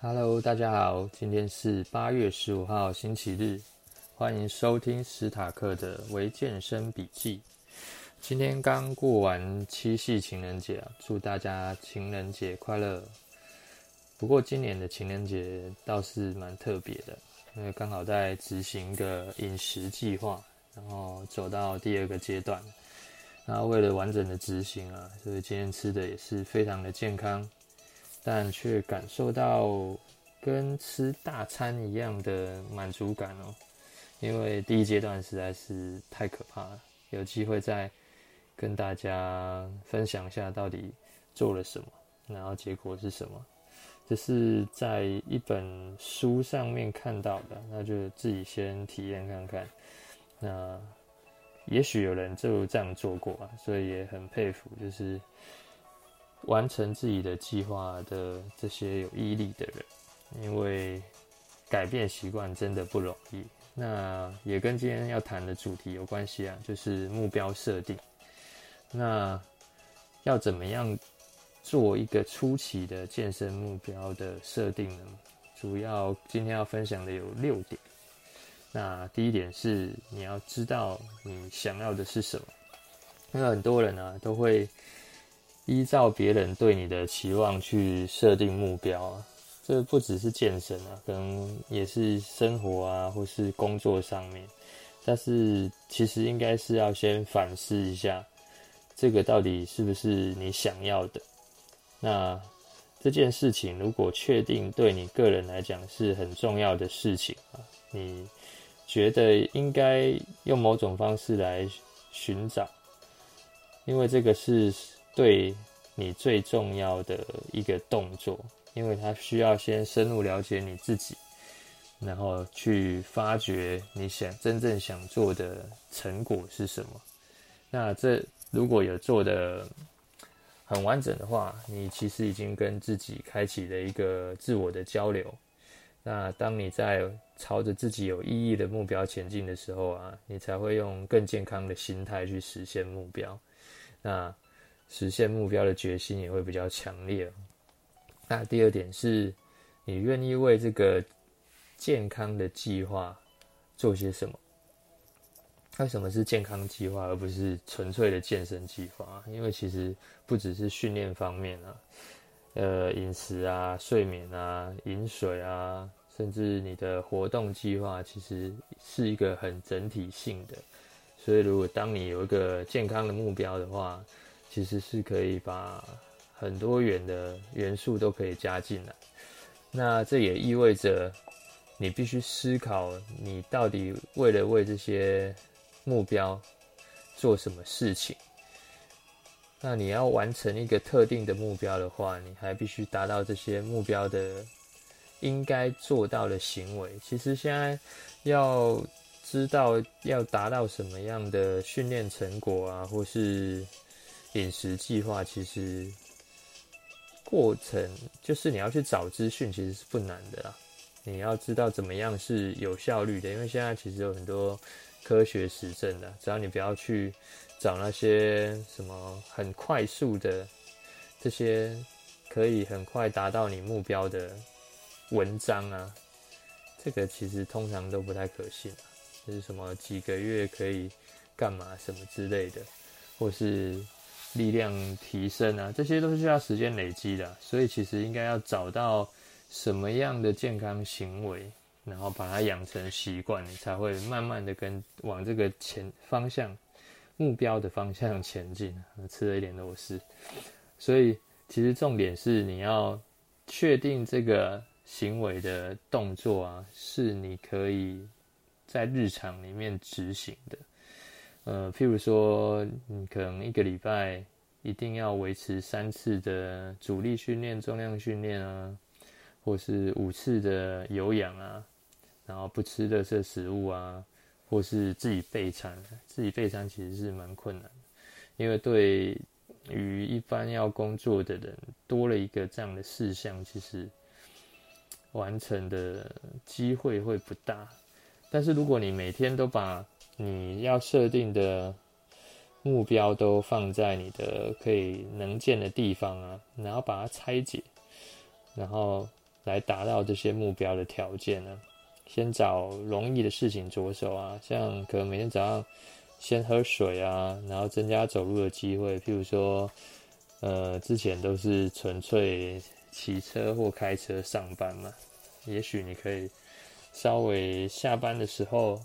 Hello，大家好，今天是八月十五号星期日，欢迎收听史塔克的微健身笔记。今天刚过完七夕情人节啊，祝大家情人节快乐。不过今年的情人节倒是蛮特别的，因为刚好在执行个饮食计划，然后走到第二个阶段。那为了完整的执行啊，所以今天吃的也是非常的健康。但却感受到跟吃大餐一样的满足感哦，因为第一阶段实在是太可怕了。有机会再跟大家分享一下到底做了什么，然后结果是什么。这是在一本书上面看到的，那就自己先体验看看。那也许有人就这样做过啊，所以也很佩服，就是。完成自己的计划的这些有毅力的人，因为改变习惯真的不容易。那也跟今天要谈的主题有关系啊，就是目标设定。那要怎么样做一个初期的健身目标的设定呢？主要今天要分享的有六点。那第一点是你要知道你想要的是什么，因为很多人啊都会。依照别人对你的期望去设定目标啊，这不只是健身啊，可能也是生活啊，或是工作上面。但是其实应该是要先反思一下，这个到底是不是你想要的？那这件事情如果确定对你个人来讲是很重要的事情啊，你觉得应该用某种方式来寻找，因为这个是。对你最重要的一个动作，因为它需要先深入了解你自己，然后去发掘你想真正想做的成果是什么。那这如果有做的很完整的话，你其实已经跟自己开启了一个自我的交流。那当你在朝着自己有意义的目标前进的时候啊，你才会用更健康的心态去实现目标。那。实现目标的决心也会比较强烈。那第二点是，你愿意为这个健康的计划做些什么？为什么是健康计划，而不是纯粹的健身计划？因为其实不只是训练方面啊，呃，饮食啊、睡眠啊、饮水啊，甚至你的活动计划，其实是一个很整体性的。所以，如果当你有一个健康的目标的话，其实是可以把很多元的元素都可以加进来，那这也意味着你必须思考，你到底为了为这些目标做什么事情。那你要完成一个特定的目标的话，你还必须达到这些目标的应该做到的行为。其实现在要知道要达到什么样的训练成果啊，或是饮食计划其实过程就是你要去找资讯，其实是不难的啦。你要知道怎么样是有效率的，因为现在其实有很多科学实证的。只要你不要去找那些什么很快速的这些可以很快达到你目标的文章啊，这个其实通常都不太可信。就是什么几个月可以干嘛什么之类的，或是。力量提升啊，这些都是需要时间累积的，所以其实应该要找到什么样的健康行为，然后把它养成习惯，你才会慢慢的跟往这个前方向目标的方向前进。吃了一点螺丝，所以其实重点是你要确定这个行为的动作啊，是你可以在日常里面执行的。呃，譬如说，你可能一个礼拜一定要维持三次的阻力训练、重量训练啊，或是五次的有氧啊，然后不吃垃圾食物啊，或是自己备餐。自己备餐其实是蛮困难，因为对于一般要工作的人，多了一个这样的事项，其实完成的机会会不大。但是如果你每天都把你要设定的目标都放在你的可以能见的地方啊，然后把它拆解，然后来达到这些目标的条件呢？先找容易的事情着手啊，像可能每天早上先喝水啊，然后增加走路的机会。譬如说，呃，之前都是纯粹骑车或开车上班嘛，也许你可以稍微下班的时候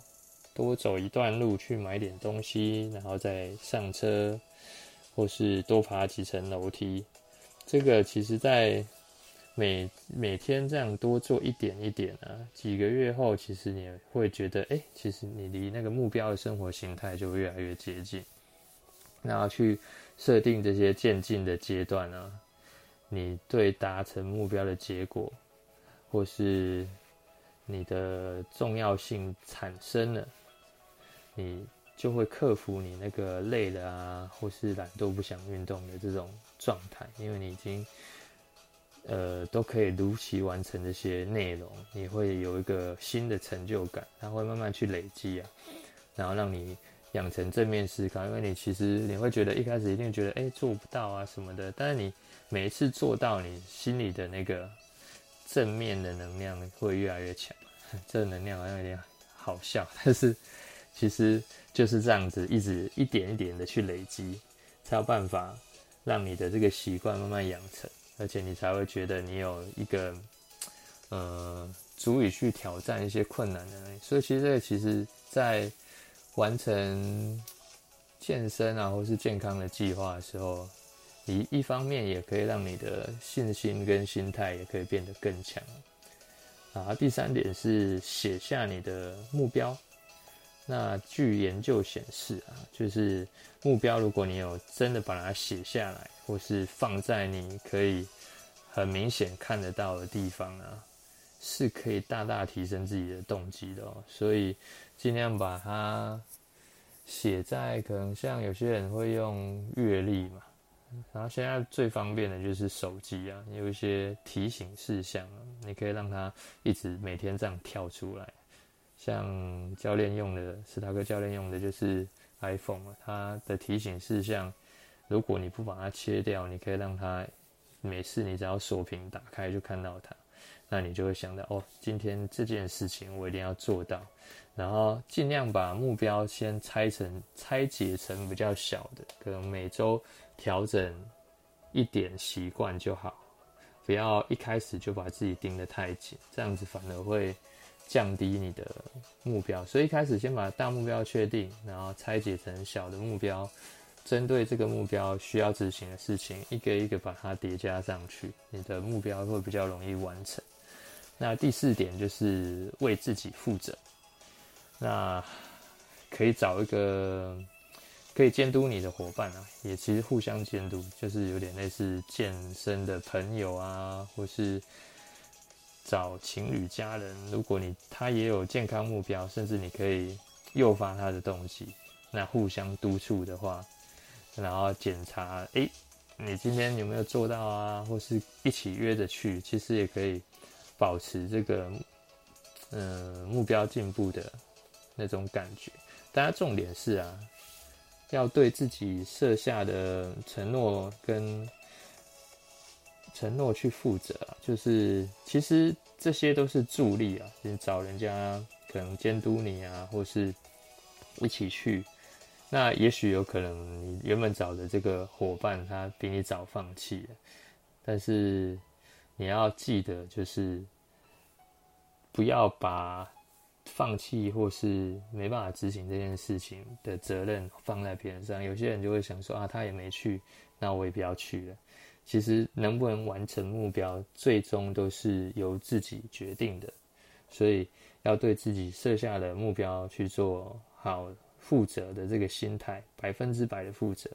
多走一段路去买点东西，然后再上车，或是多爬几层楼梯。这个其实，在每每天这样多做一点一点啊，几个月后，其实你会觉得，哎，其实你离那个目标的生活形态就越来越接近。然后去设定这些渐进的阶段啊，你对达成目标的结果，或是你的重要性产生了，你就会克服你那个累了啊，或是懒惰不想运动的这种状态，因为你已经。呃，都可以如期完成这些内容，你会有一个新的成就感，它会慢慢去累积啊，然后让你养成正面思考。因为你其实你会觉得一开始一定觉得哎、做不到啊什么的，但是你每一次做到，你心里的那个正面的能量会越来越强。这能量好像有点好笑，但是其实就是这样子，一直一点一点的去累积，才有办法让你的这个习惯慢慢养成。而且你才会觉得你有一个，呃，足以去挑战一些困难的能力。所以其实这个其实，在完成健身啊，或是健康的计划的时候，你一方面也可以让你的信心跟心态也可以变得更强。啊，第三点是写下你的目标。那据研究显示啊，就是目标，如果你有真的把它写下来，或是放在你可以很明显看得到的地方啊，是可以大大提升自己的动机的喔。所以尽量把它写在可能像有些人会用月历嘛，然后现在最方便的就是手机啊，有一些提醒事项，你可以让它一直每天这样跳出来。像教练用的，史塔克教练用的就是 iPhone，它的提醒事项，如果你不把它切掉，你可以让它每次你只要锁屏打开就看到它，那你就会想到哦，今天这件事情我一定要做到，然后尽量把目标先拆成拆解成比较小的，可能每周调整一点习惯就好，不要一开始就把自己盯得太紧，这样子反而会。降低你的目标，所以一开始先把大目标确定，然后拆解成小的目标，针对这个目标需要执行的事情，一个一个把它叠加上去，你的目标会比较容易完成。那第四点就是为自己负责，那可以找一个可以监督你的伙伴啊，也其实互相监督，就是有点类似健身的朋友啊，或是。找情侣、家人，如果你他也有健康目标，甚至你可以诱发他的动机，那互相督促的话，然后检查，诶、你今天有没有做到啊？或是一起约着去，其实也可以保持这个，嗯、目标进步的那种感觉。大家重点是啊，要对自己设下的承诺跟。承诺去负责，就是其实这些都是助力啊，你找人家可能监督你啊，或是一起去，那也许有可能你原本找的这个伙伴他比你早放弃了，但是你要记得，就是不要把放弃或是没办法执行这件事情的责任放在别人上。有些人就会想说啊，他也没去，那我也不要去了。其实能不能完成目标，最终都是由自己决定的，所以要对自己设下的目标去做好负责的这个心态，百分之百的负责，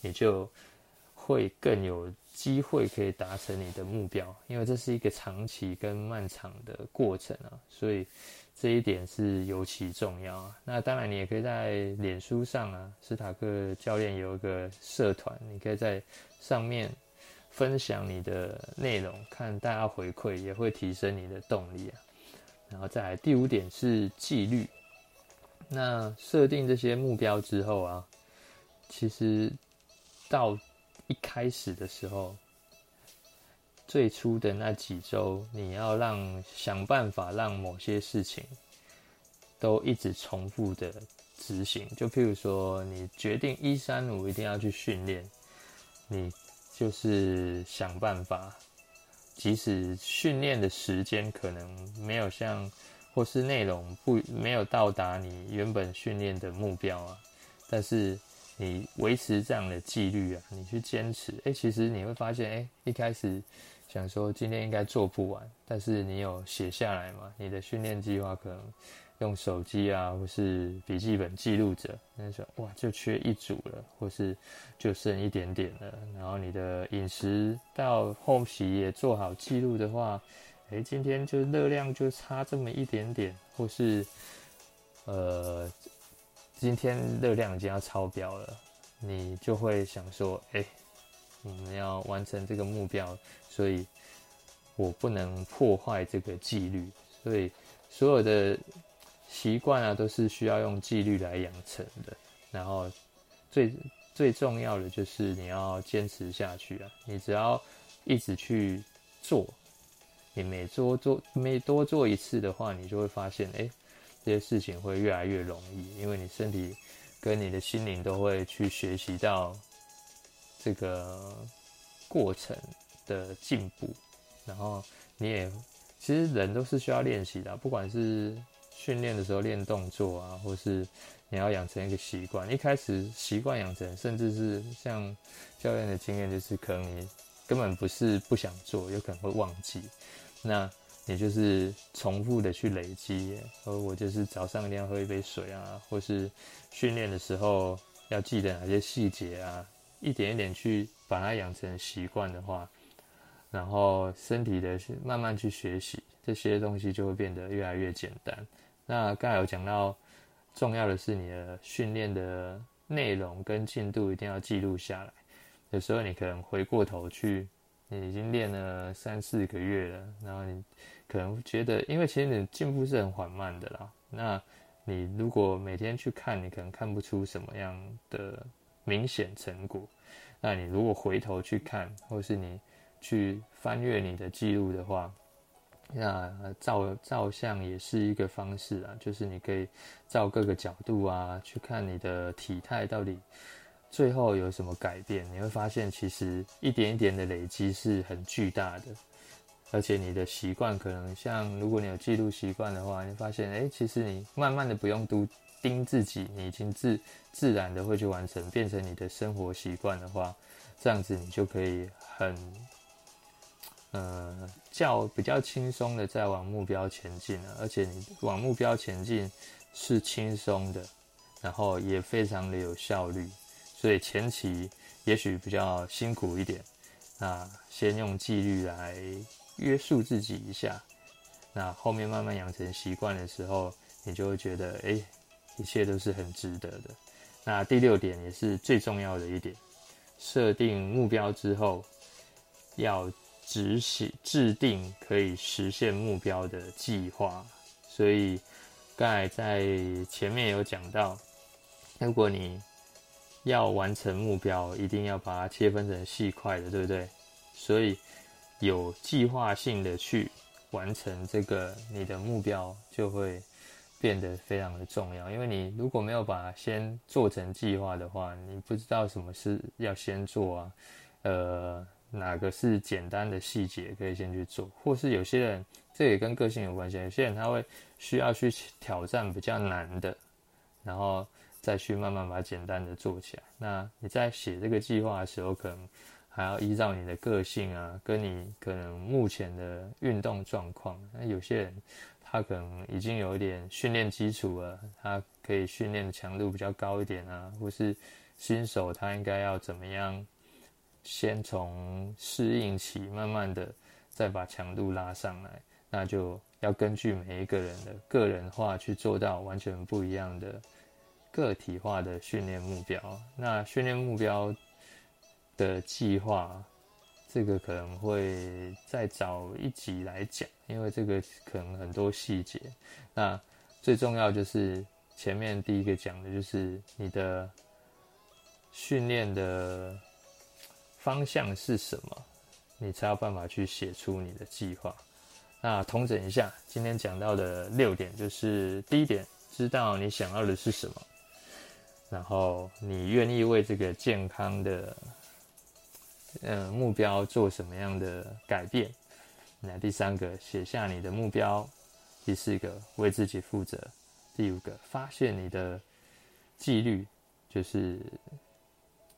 你就会更有机会可以达成你的目标，因为这是一个长期跟漫长的过程啊，所以这一点是尤其重要啊。那当然，你也可以在脸书上啊，史塔克教练有一个社团，你可以在上面。分享你的内容，看大家回馈也会提升你的动力啊。然后再来第五点是纪律。那设定这些目标之后啊，其实到一开始的时候，最初的那几周，你要让想办法让某些事情都一直重复的执行。就譬如说，你决定一三五一定要去训练，你就是想办法，即使训练的时间可能没有像，或是内容不没有到达你原本训练的目标啊，但是。你维持这样的纪律啊，你去坚持，哎、其实你会发现，哎、一开始想说今天应该做不完，但是你有写下来嘛？你的训练计划可能用手机啊，或是笔记本记录着，那时候哇，就缺一组了，或是就剩一点点了。然后你的饮食到后期也做好记录的话，哎、今天就热量就差这么一点点，或是呃。今天热量已经要超标了，你就会想说：“哎、我们要完成这个目标，所以我不能破坏这个纪律。所以所有的习惯啊，都是需要用纪律来养成的。然后最最重要的就是你要坚持下去啊！你只要一直去做，你每做做每多做一次的话，你就会发现，哎、欸。”这些事情会越来越容易，因为你身体跟你的心灵都会去学习到这个过程的进步，然后你也其实人都是需要练习的，不管是训练的时候练动作啊，或是你要养成一个习惯，一开始习惯养成，甚至是像教练的经验，就是可能你根本不是不想做，有可能会忘记，那。你就是重复的去累积，而我就是早上一定要喝一杯水啊，或是训练的时候要记得哪些细节啊，一点一点去把它养成习惯的话，然后身体的慢慢去学习这些东西就会变得越来越简单。那刚才有讲到，重要的是你的训练的内容跟进度一定要记录下来，有时候你可能回过头去。你已经练了三四个月了，然后你可能觉得，因为其实你进步是很缓慢的啦。那你如果每天去看，你可能看不出什么样的明显成果。那你如果回头去看，或是你去翻阅你的记录的话，那照照相也是一个方式啊，就是你可以照各个角度啊，去看你的体态到底。最后有什么改变？你会发现，其实一点一点的累积是很巨大的，而且你的习惯可能像，如果你有记录习惯的话，你发现，哎，其实你慢慢的不用督盯自己，你已经自自然的会去完成，变成你的生活习惯的话，这样子你就可以很，呃，较比较轻松的在往目标前进了，而且你往目标前进是轻松的，然后也非常的有效率。所以前期也许比较辛苦一点，那先用纪律来约束自己一下，那后面慢慢养成习惯的时候，你就会觉得，哎，一切都是很值得的。那第六点也是最重要的一点，设定目标之后，要执行制定可以实现目标的计划。所以刚才在前面有讲到，如果你要完成目标，一定要把它切分成细块的，对不对？所以有计划性的去完成这个你的目标，就会变得非常的重要。因为你如果没有把它先做成计划的话，你不知道什么是要先做啊，呃，哪个是简单的细节可以先去做，或是有些人这也跟个性有关系，有些人他会需要去挑战比较难的，然后。再去慢慢把简单的做起来。那你在写这个计划的时候，可能还要依照你的个性啊，跟你可能目前的运动状况。那有些人他可能已经有一点训练基础了，他可以训练的强度比较高一点啊，或是新手他应该要怎么样，先从适应期慢慢的再把强度拉上来。那就要根据每一个人的个人化去做到完全不一样的。个体化的训练目标，那训练目标的计划，这个可能会再找一集来讲，因为这个可能很多细节。那最重要就是前面第一个讲的就是你的训练的方向是什么，你才有办法去写出你的计划。那统整一下，今天讲到的六点，就是第一点，知道你想要的是什么，然后你愿意为这个健康的，呃，目标做什么样的改变。那第三个，写下你的目标。第四个，为自己负责。第五个，发现你的纪律，就是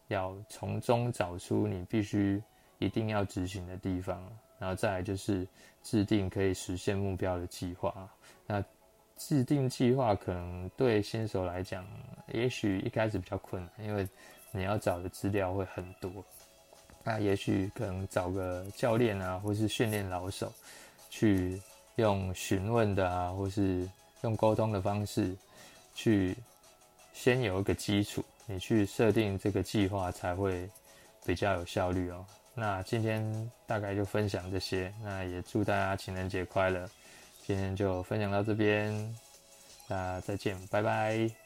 要从中找出你必须一定要执行的地方。然后再来就是制定可以实现目标的计划。那制定计划可能对新手来讲，也许一开始比较困难，因为你要找的资料会很多。那也许可能找个教练啊，或是训练老手，去用询问的啊，或是用沟通的方式，去先有一个基础，你去设定这个计划才会比较有效率哦。那今天大概就分享这些，那也祝大家情人节快乐。今天就分享到这边，那再见，拜拜。